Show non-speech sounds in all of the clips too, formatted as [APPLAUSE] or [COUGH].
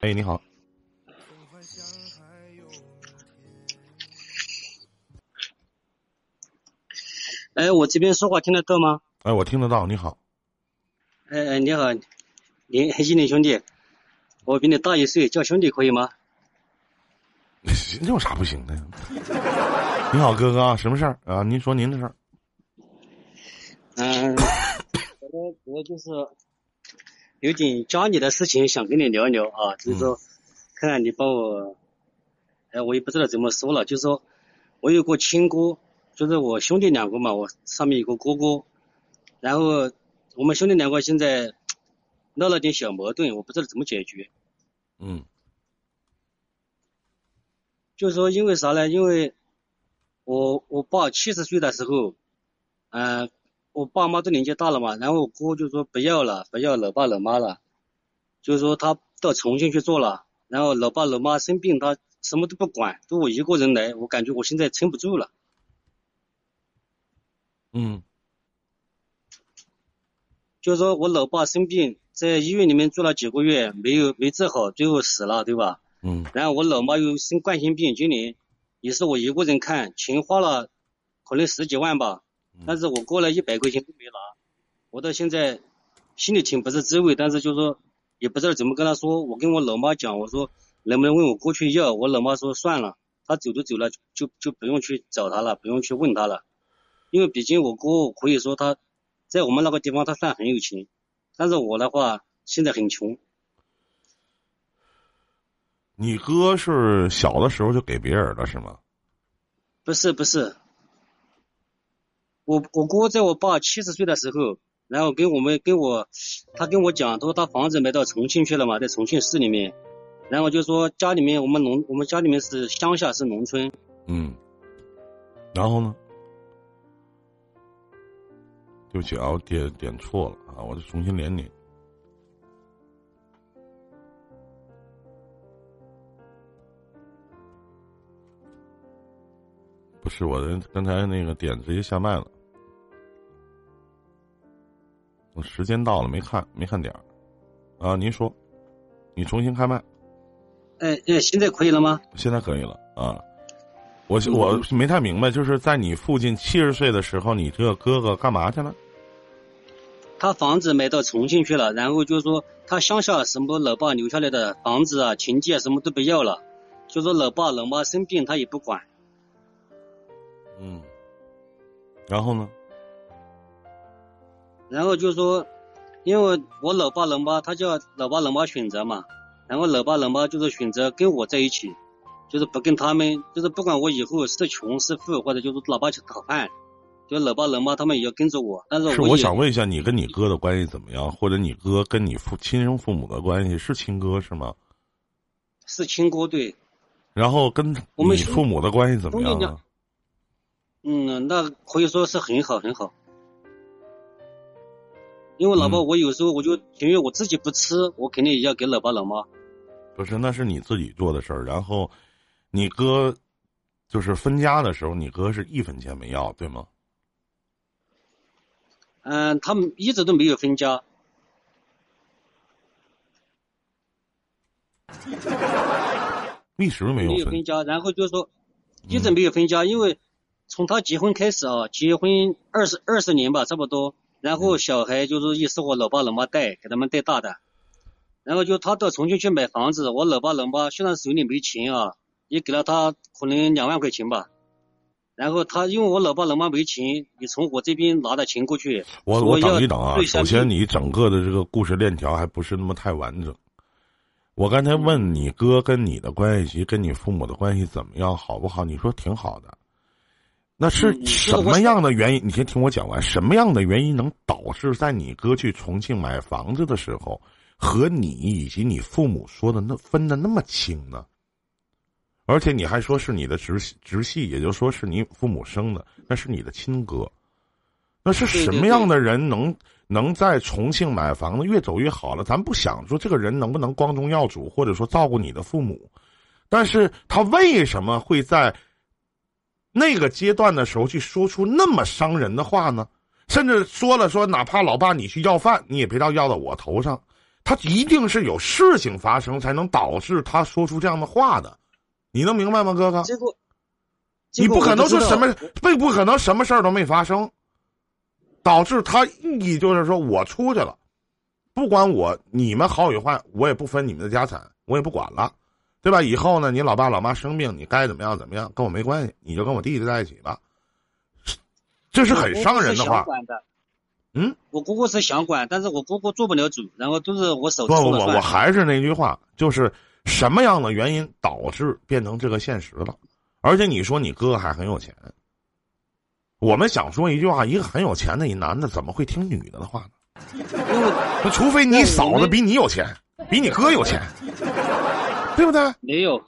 哎，你好。哎，我这边说话听得到吗？哎，我听得到。你好。哎哎，你好，林一林兄弟，我比你大一岁，叫兄弟可以吗？[LAUGHS] 有啥不行的？你好，哥哥，什么事儿啊？您说您的事儿。嗯，[COUGHS] 我我就是有点家里的事情想跟你聊聊啊，就是说，看看你帮我，哎，我也不知道怎么说了，就是说我有个亲哥。就是我兄弟两个嘛，我上面有个哥哥，然后我们兄弟两个现在闹了点小矛盾，我不知道怎么解决。嗯，就是说因为啥呢？因为我我爸七十岁的时候，嗯，我爸妈都年纪大了嘛，然后我姑姑就说不要了，不要老爸老妈了，就是说他到重庆去做了，然后老爸老妈生病，他什么都不管，都我一个人来，我感觉我现在撑不住了。嗯，就是说我老爸生病，在医院里面住了几个月，没有没治好，最后死了，对吧？嗯。然后我老妈又生冠心病，今年也是我一个人看，钱花了可能十几万吧，但是我过了一百块钱都没拿，我到现在心里挺不是滋味，但是就说也不知道怎么跟他说，我跟我老妈讲，我说能不能问我过去要，我老妈说算了，他走都走了，就就不用去找他了，不用去问他了。因为毕竟我哥可以说他在我们那个地方他算很有钱，但是我的话现在很穷。你哥是小的时候就给别人了是吗？不是不是，我我哥在我爸七十岁的时候，然后跟我们跟我他跟我讲，他说他房子买到重庆去了嘛，在重庆市里面，然后就说家里面我们农我们家里面是乡下是农村。嗯。然后呢？对不起啊，我点点错了啊，我得重新连你。不是我的，刚才那个点直接下麦了。我时间到了，没看，没看点儿。啊，您说，你重新开麦。哎哎，现在可以了吗？现在可以了啊。我我没太明白，就是在你父亲七十岁的时候，你这个哥哥干嘛去了？他房子买到重庆去了，然后就说他乡下什么老爸留下来的房子啊、田地啊什么都不要了，就说老爸老妈生病他也不管。嗯，然后呢？然后就说，因为我老爸老妈他叫老爸老妈选择嘛，然后老爸老妈就是选择跟我在一起。就是不跟他们，就是不管我以后是穷是富，或者就是老爸去讨饭，就老爸老妈他们也要跟着我。但是是我想问一下，你跟你哥的关系怎么样？或者你哥跟你父亲生父母的关系是亲哥是吗？是亲哥对。然后跟你父母的关系怎么样啊？嗯，那可以说是很好很好。因为老爸，我有时候我就情愿我自己不吃，我肯定也要给老爸老妈。不是，那是你自己做的事儿，然后。你哥就是分家的时候，你哥是一分钱没要，对吗？嗯，他们一直都没有分家，[LAUGHS] 一直没有分家。然后就说一直没有分家，因为从他结婚开始啊，结婚二十二十年吧，差不多。然后小孩就是也是我老爸老妈带给他们带大的。然后就他到重庆去买房子，我老爸老妈虽然手里没钱啊。也给了他可能两万块钱吧，然后他因为我老爸老妈没钱，你从我这边拿的钱过去。我我等一等啊，首先你整个的这个故事链条还不是那么太完整。我刚才问你哥跟你的关系，跟你父母的关系怎么样，好不好？你说挺好的。那是什么样的原因？你先听我讲完。什么样的原因能导致在你哥去重庆买房子的时候，和你以及你父母说的那分的那么清呢？而且你还说是你的直直系，也就说是你父母生的，那是你的亲哥。那是什么样的人能能在重庆买房子越走越好了？咱不想说这个人能不能光宗耀祖，或者说照顾你的父母，但是他为什么会在那个阶段的时候去说出那么伤人的话呢？甚至说了说，哪怕老爸你去要饭，你也别到要到我头上。他一定是有事情发生，才能导致他说出这样的话的。你能明白吗，哥哥？结果，你不可能说什么，并不可能什么事儿都没发生，导致他意义就是说我出去了，不管我你们好与坏，我也不分你们的家产，我也不管了，对吧？以后呢，你老爸老妈生病，你该怎么样怎么样，跟我没关系，你就跟我弟弟在一起吧。这是很伤人的话。嗯，我姑姑是想管，但是我姑姑做不了主，然后都是我手不不不，我还是那句话，就是什么样的原因导致变成这个现实了？而且你说你哥哥还很有钱，我们想说一句话：一个很有钱的一男的怎么会听女的的话呢？那除非你嫂子比你有钱，比你哥有钱，对不对？没有，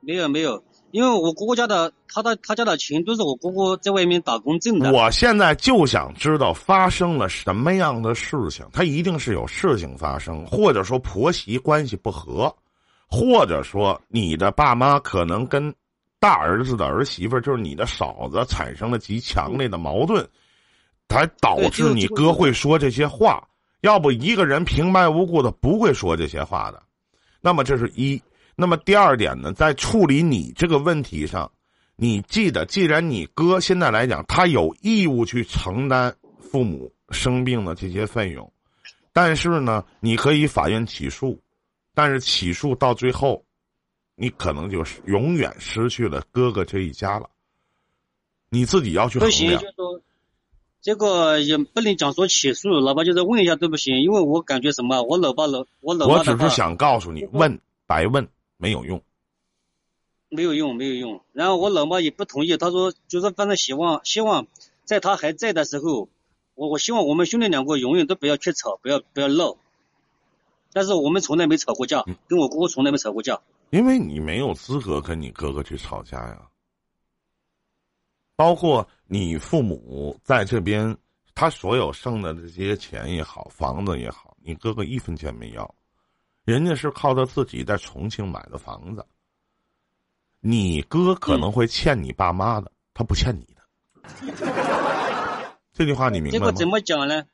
没有，没有。因为我姑姑家的，他的他家的钱都是我姑姑在外面打工挣的。我现在就想知道发生了什么样的事情，他一定是有事情发生，或者说婆媳关系不和，或者说你的爸妈可能跟大儿子的儿媳妇，就是你的嫂子，产生了极强烈的矛盾，才导致你哥会说这些话。要不一个人平白无故的不会说这些话的，那么这是一。那么第二点呢，在处理你这个问题上，你记得，既然你哥现在来讲，他有义务去承担父母生病的这些费用，但是呢，你可以法院起诉，但是起诉到最后，你可能就是永远失去了哥哥这一家了。你自己要去衡量。这个也不能讲说起诉，哪怕就是问一下都不行，因为我感觉什么，我老爸老我老爸我只是想告诉你，问白问。没有用，没有用，没有用。然后我老妈也不同意，她说就是反正希望希望在他还在的时候，我我希望我们兄弟两个永远都不要去吵，不要不要闹。但是我们从来没吵过架，跟我姑姑从来没吵过架。因为你没有资格跟你哥哥去吵架呀。包括你父母在这边，他所有剩的这些钱也好，房子也好，你哥哥一分钱没要。人家是靠他自己在重庆买的房子，你哥可能会欠你爸妈的，他不欠你的。这句话你明白吗？这个怎么讲呢？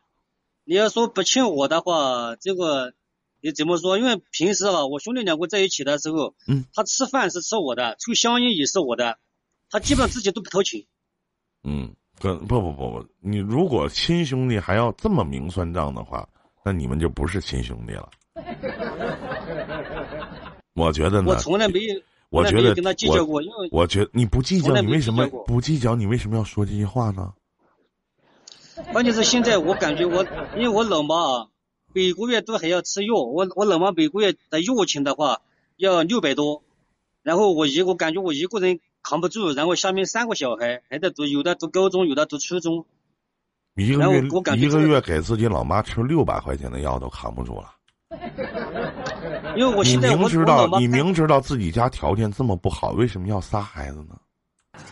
你要说不欠我的话，这个你怎么说？因为平时啊，我兄弟两个在一起的时候，嗯，他吃饭是吃我的，抽香烟也是我的，他基本上自己都不掏钱。嗯，跟不不不不，你如果亲兄弟还要这么明算账的话，那你们就不是亲兄弟了。[LAUGHS] 我觉得呢，我从来没有，我觉得跟他计较过，因为我觉得你不计较，你为什么不计较？你为什么要说这些话呢？关键是现在我感觉我，因为我老妈啊，每个月都还要吃药，我我老妈每个月的药钱的话要六百多，然后我一我感觉我一个人扛不住，然后下面三个小孩还在读，有的读高中，有的读初中，一个月一个月给自己老妈吃六百块钱的药都扛不住了。[LAUGHS] 因为我现在你明知道你明知道自己家条件这么不好，为什么要仨孩子呢？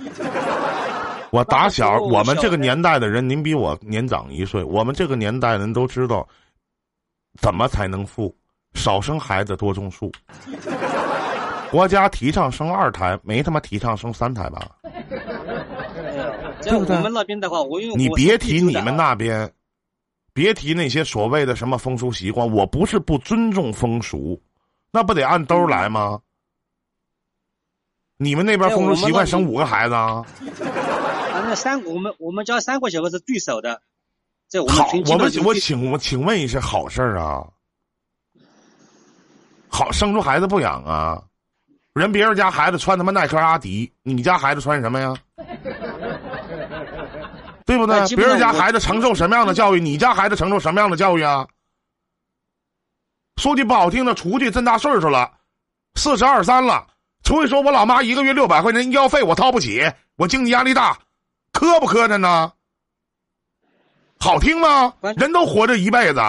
[LAUGHS] 我打小我们这个年代的人，您比我年长一岁，我们这个年代人都知道怎么才能富，少生孩子多种树。[LAUGHS] 国家提倡生二胎，没他妈提倡生三胎吧？在我们那边的话，我用你别提你们那边。别提那些所谓的什么风俗习惯，我不是不尊重风俗，那不得按兜来吗？你们那边风俗习惯生五个孩子啊？那三我们我们家三个小孩是最少的，在我们我们我请我请问一下，好事儿啊？好生出孩子不养啊？人别人家孩子穿他妈耐克阿迪，你家孩子穿什么呀？对不对？别人家孩子承受什么样的教育，你家孩子承受什么样的教育啊？说句不好听的，出去这么大岁数了，四十二三了，出去说我老妈一个月六百块钱医药费我掏不起，我经济压力大，磕不磕碜呢？好听吗？人都活着一辈子，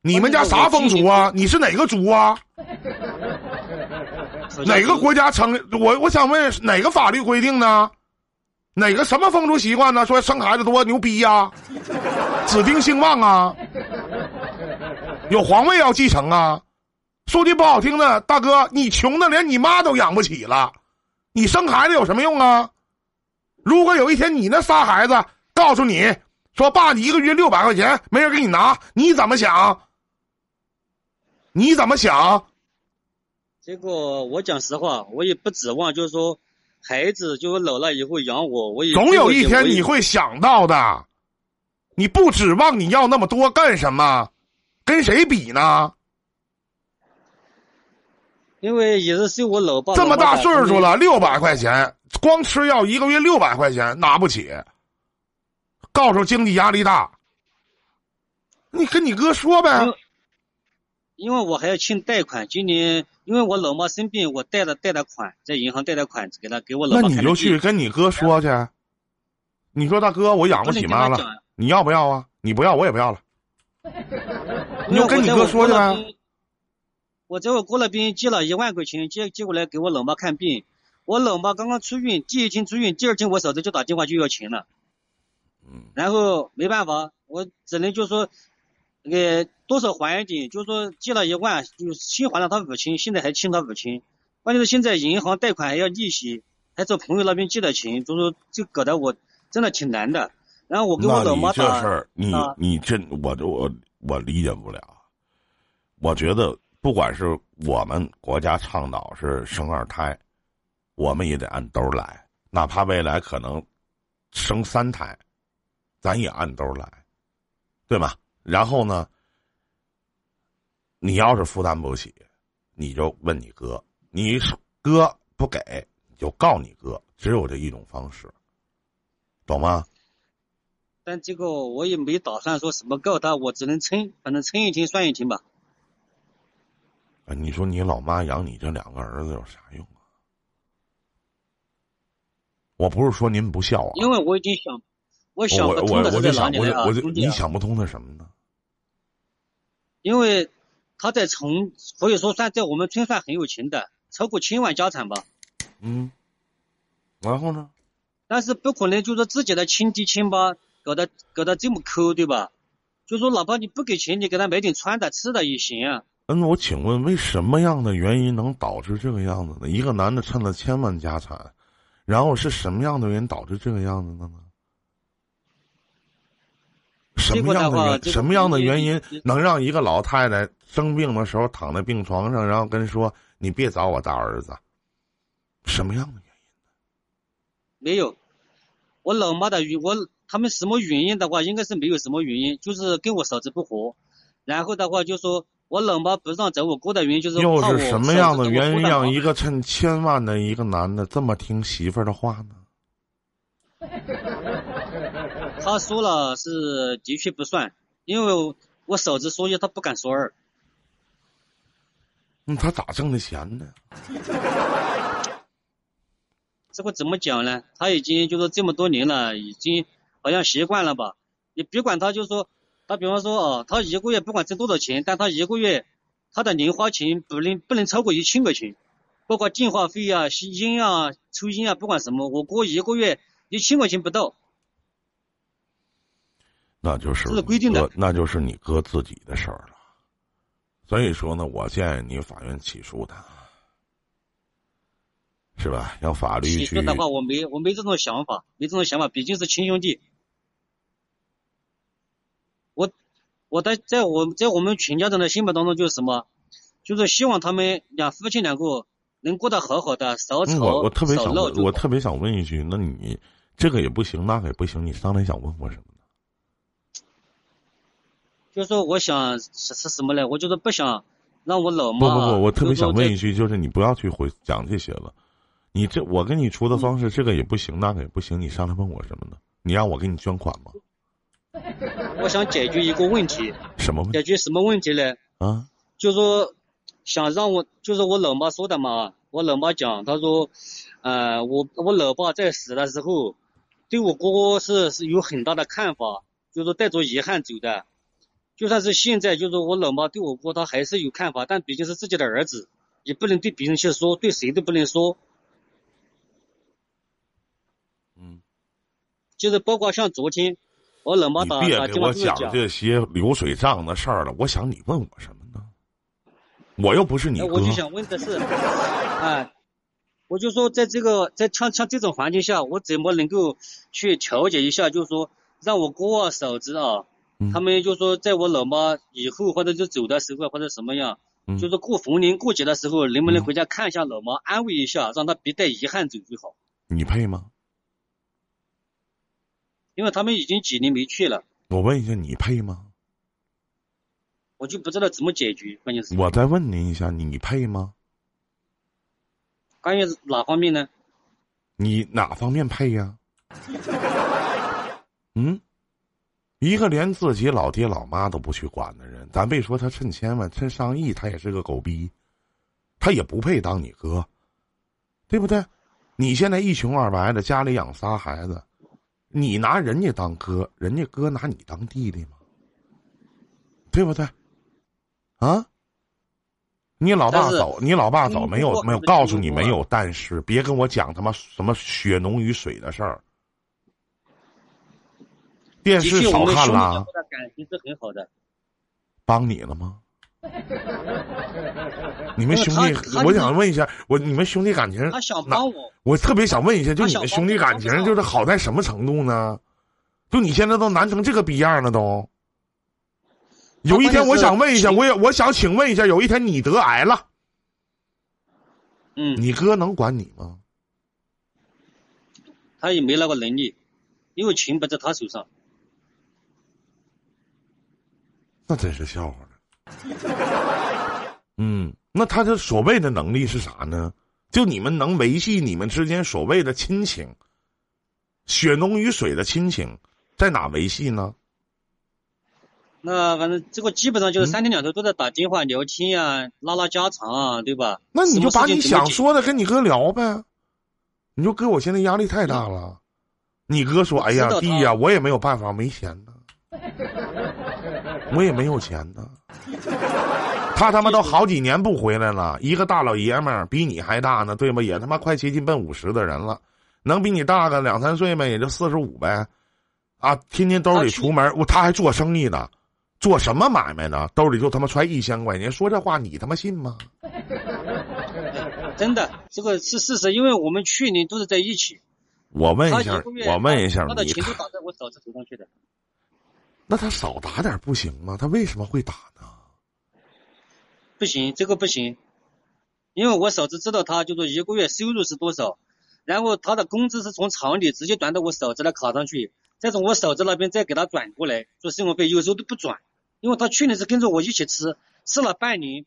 你们家啥风俗啊？你是哪个族啊？[LAUGHS] 哪个国家成？我我想问哪个法律规定呢？哪个什么风俗习惯呢？说生孩子多牛逼呀，指定兴旺啊，有皇位要继承啊。说句不好听的，大哥，你穷的连你妈都养不起了，你生孩子有什么用啊？如果有一天你那仨孩子告诉你说爸，你一个月六百块钱没人给你拿，你怎么想？你怎么想？这个我讲实话，我也不指望，就是说，孩子就是老了以后养我，我也总有一天你会想到的。你不指望你要那么多干什么？跟谁比呢？因为也是是我老爸这么大岁数了，六百块钱光吃药一个月六百块钱拿不起，告诉经济压力大。你跟你哥说呗。因为我还要欠贷款，今年因为我老妈生病，我贷了贷的款，在银行贷的款给他给我老妈。那你就去跟你哥说去。你说大哥，我养不起妈了，你要不要啊？你不要，我也不要了。[LAUGHS] 你就跟你哥说去呗。我在我过了边借了一万块钱，借借过来给我老妈看病。我老妈刚刚出院，第一天出院，第二天我嫂子就打电话就要钱了。嗯。然后没办法，我只能就说，那个多少还一点，就是说借了一万，就先还了他五千，现在还欠他五千。关键是现在银行贷款还要利息，还找朋友那边借的钱，就说就搞得我真的挺难的。然后我跟我老妈打。这事儿，你你真我我我理解不了。我觉得。不管是我们国家倡导是生二胎，我们也得按兜来，哪怕未来可能生三胎，咱也按兜来，对吧？然后呢，你要是负担不起，你就问你哥，你哥不给，你就告你哥，只有这一种方式，懂吗？但这个我也没打算说什么告他，我只能撑，反正撑一天算一天吧。啊你说你老妈养你这两个儿子有啥用啊？我不是说您不孝啊，因为我已经想，我想不通的是哪里啊？你想不通的什么呢？因为他在从可以说算在我们村算很有钱的，超过千万家产吧。嗯，然后呢？但是不可能就说自己的亲爹亲妈搞得搞得这么抠，对吧？就说哪怕你不给钱，你给他买点穿的吃的也行啊。嗯，我请问，为什么样的原因能导致这个样子呢？一个男的趁了千万家产，然后是什么样的原因导致这个样子的呢？什么样的原什么样的原因能让一个老太太生病的时候躺在病床上，然后跟说你别找我大儿子？什么样的原因？没有，我老妈的原我他们什么原因的话，应该是没有什么原因，就是跟我嫂子不和，然后的话就说。我老妈不让找我哥的原因就是又是什么样的原因让一个趁千万的一个男的这么听媳妇儿的话呢？他说了是的确不算，因为我嫂子说一，他不敢说二。那他咋挣的钱呢？[LAUGHS] 这个怎么讲呢？他已经就是这么多年了，已经好像习惯了吧？你别管他，就是说。他比方说哦，他一个月不管挣多少钱，但他一个月他的零花钱不能不能超过一千块钱，包括电话费啊、吸烟啊、抽烟啊，不管什么，我哥一个月一千块钱不到。那就是规定的，那就是你哥自己的事儿了。所以说呢，我建议你法院起诉他，是吧？要法律去。起诉的话，我没我没这种想法，没这种想法，毕竟是亲兄弟。我我在在我在我们全家人的心目当中就是什么，就是希望他们两夫妻两个能过得好好的，少吵我我特别想我特别想问一句，那你这个也不行，那个也不行，你上来想问我什么呢？就说我想是是什么呢？我就是不想让我老妈。不不不，我特别想问一句，就是你不要去回讲这些了。你这我跟你出的方式，这个也不行，那个也不行，你上来问我什么呢？你让我给你捐款吗？我想解决一个问题，什么问题？解决什么问题呢？啊，就说想让我，就是我老妈说的嘛。我老妈讲，她说，呃，我我老爸在死的时候，对我哥哥是是有很大的看法，就是带着遗憾走的。就算是现在，就是我老妈对我哥，他还是有看法，但毕竟是自己的儿子，也不能对别人去说，对谁都不能说。嗯，就是包括像昨天。我老妈打电话给我讲这些流水账的事儿了。我想你问我什么呢？我又不是你哥。我就想问的是，哎，我就说，在这个在像像这种环境下，我怎么能够去调解一下？就是说，让我哥啊、嫂子啊，他们就说，在我老妈以后或者就走的时候或者什么样，就是过逢年过节的时候，能不能回家看一下老妈，安慰一下，让她别带遗憾走最好。你配吗？因为他们已经几年没去了。我问一下，你配吗？我就不知道怎么解决，关键是。我再问您一下，你配吗？关于哪方面呢？你哪方面配呀？嗯，[LAUGHS] 一个连自己老爹老妈都不去管的人，咱别说他趁千万趁上亿，他也是个狗逼，他也不配当你哥，对不对？你现在一穷二白的，家里养仨孩子，你拿人家当哥，人家哥拿你当弟弟吗？对不对？啊？你老爸走，你老爸走，没有没有告诉你没有，但是别跟我讲他妈什么血浓于水的事儿。电视少看了。感情是很好的。帮你了吗？[LAUGHS] 你们兄弟，我想问一下，我你们兄弟感情？他想帮我。我特别想问一下，就你们兄弟感情，就是好在什么程度呢？就你现在都难成这个逼样了，都。有一天，我想问一下，我也我想请问一下，有一天你得癌了，嗯，你哥能管你吗？他也没那个能力，因为钱不在他手上。那真是笑话了。嗯，那他这所谓的能力是啥呢？就你们能维系你们之间所谓的亲情，血浓于水的亲情，在哪维系呢？那反正这个基本上就是三天两头都在打电话聊天呀，拉拉家常啊，对吧？那你就把你想说的跟你哥聊呗。你说哥，我现在压力太大了。你哥说：“哎呀，弟呀，我也没有办法，没钱呢，我也没有钱呢。”他他妈都好几年不回来了，一个大老爷们儿比你还大呢，对吗？也他妈快接近奔五十的人了，能比你大个两三岁吗？也就四十五呗。啊，天天兜里出门，我他还做生意呢。做什么买卖呢？兜里就他妈揣一千块钱，说这话你他妈信吗？真的，这个是事实，因为我们去年都是在一起。我问一下，我问一下，他的钱都打在我嫂子头上去的。那他少打点不行吗？他为什么会打呢？不行，这个不行，因为我嫂子知道他就是一个月收入是多少，然后他的工资是从厂里直接转到我嫂子的卡上去，再从我嫂子那边再给他转过来做生活费，有时候都不转。因为他去年是跟着我一起吃，吃了半年，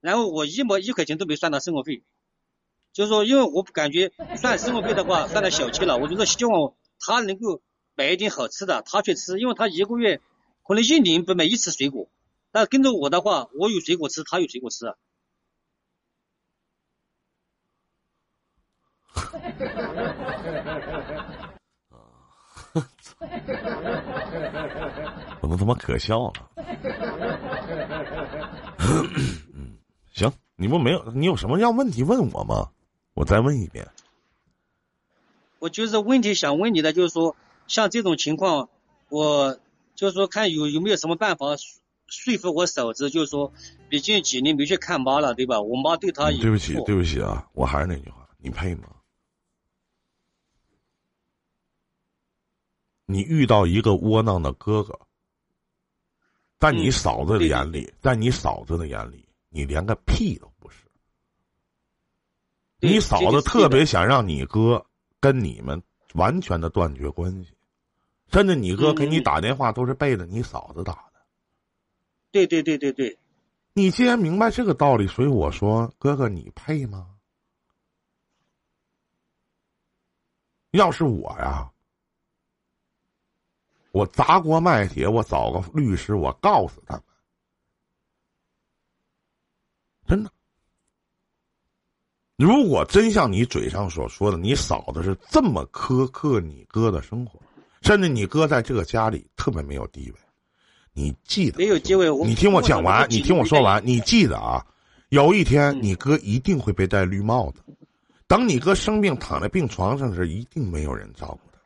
然后我一毛一块钱都没算到生活费，就是说，因为我感觉算生活费的话算他小气了，我就说希望他能够买一点好吃的，他去吃，因为他一个月可能一年不买一次水果，但跟着我的话，我有水果吃，他有水果吃。[LAUGHS] 怎么他妈可笑了？嗯，[COUGHS] 行，你不没有，你有什么要问题问我吗？我再问一遍。我就是问题想问你的，就是说，像这种情况，我就是说看有有没有什么办法说服我嫂子，就是说，毕竟几年没去看妈了，对吧？我妈对他也对不起，对不起啊，我还是那句话，你配吗？你遇到一个窝囊的哥哥，在你嫂子的眼里，在你嫂子的眼里，你连个屁都不是。你嫂子特别想让你哥跟你们完全的断绝关系，甚至你哥给你打电话都是背着你嫂子打的。对对对对对，你既然明白这个道理，所以我说，哥哥，你配吗？要是我呀。我砸锅卖铁，我找个律师，我告诉他们，真的。如果真像你嘴上所说的，你嫂子是这么苛刻你哥的生活，甚至你哥在这个家里特别没有地位，你记得没有机会？你听我讲完，你听我说完，你记得啊，有一天你哥一定会被戴绿帽子，等你哥生病躺在病床上时，一定没有人照顾他。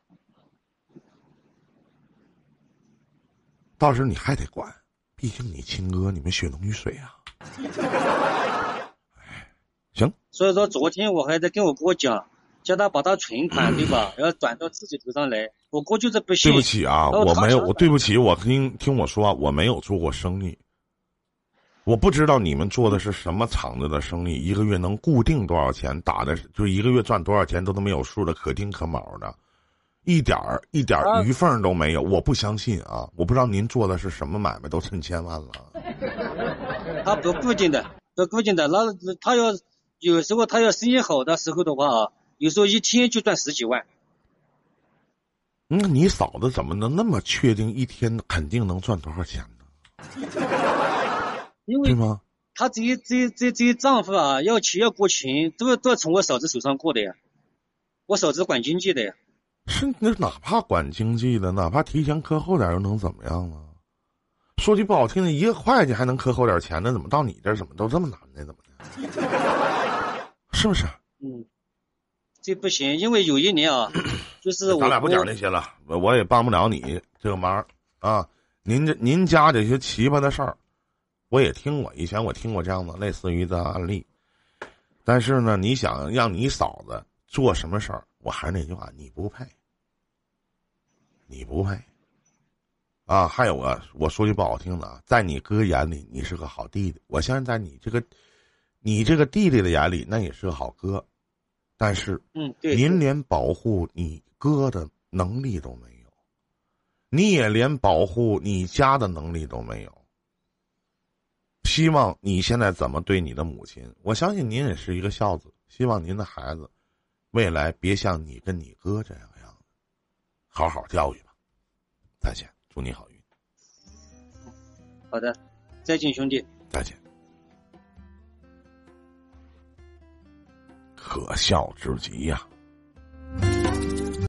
到时候你还得管，毕竟你亲哥，你们血浓于水啊。行。所以说，昨天我还在跟我哥讲，叫他把他存款 [CLEARS THROAT] 对吧，要转到自己头上来。我哥就是不行。对不起啊，我没有，我对不起，我听听我说，我没有做过生意。我不知道你们做的是什么厂子的生意，一个月能固定多少钱，打的就一个月赚多少钱都都没有数的，可丁可卯的，一点儿一点儿余缝都没有。我不相信啊！我不知道您做的是什么买卖，都趁千万了。[LAUGHS] 他不固定的，不固定的，那他要有时候他要生意好的时候的话啊，有时候一天就赚十几万。那你嫂子怎么能那么确定一天肯定能赚多少钱呢？因为吗？他这些这些这这些账户啊，要钱要过钱，都要都要从我嫂子手上过的呀。我嫂子管经济的呀。是那哪怕管经济的，哪怕提前克后点，又能怎么样呢？说句不好听的，一个会计还能克后点钱呢，怎么到你这怎么都这么难呢？怎么的？[LAUGHS] 是不是？嗯。这不行，因为有一年啊，就是咱俩不讲那些了，我我也帮不了你这个忙啊。您这您家这些奇葩的事儿，我也听过，以前我听过这样的类似于的案例。但是呢，你想让你嫂子做什么事儿，我还是那句话，你不配，你不配。啊，还有啊，我说句不好听的啊，在你哥眼里，你是个好弟弟。我相信在你这个，你这个弟弟的眼里，那也是个好哥。但是，嗯，对，您连保护你哥的能力都没有，你也连保护你家的能力都没有。希望你现在怎么对你的母亲？我相信您也是一个孝子，希望您的孩子未来别像你跟你哥这样样子，好好教育吧。再见，祝你好运。好的，再见，兄弟。再见。可笑之极呀！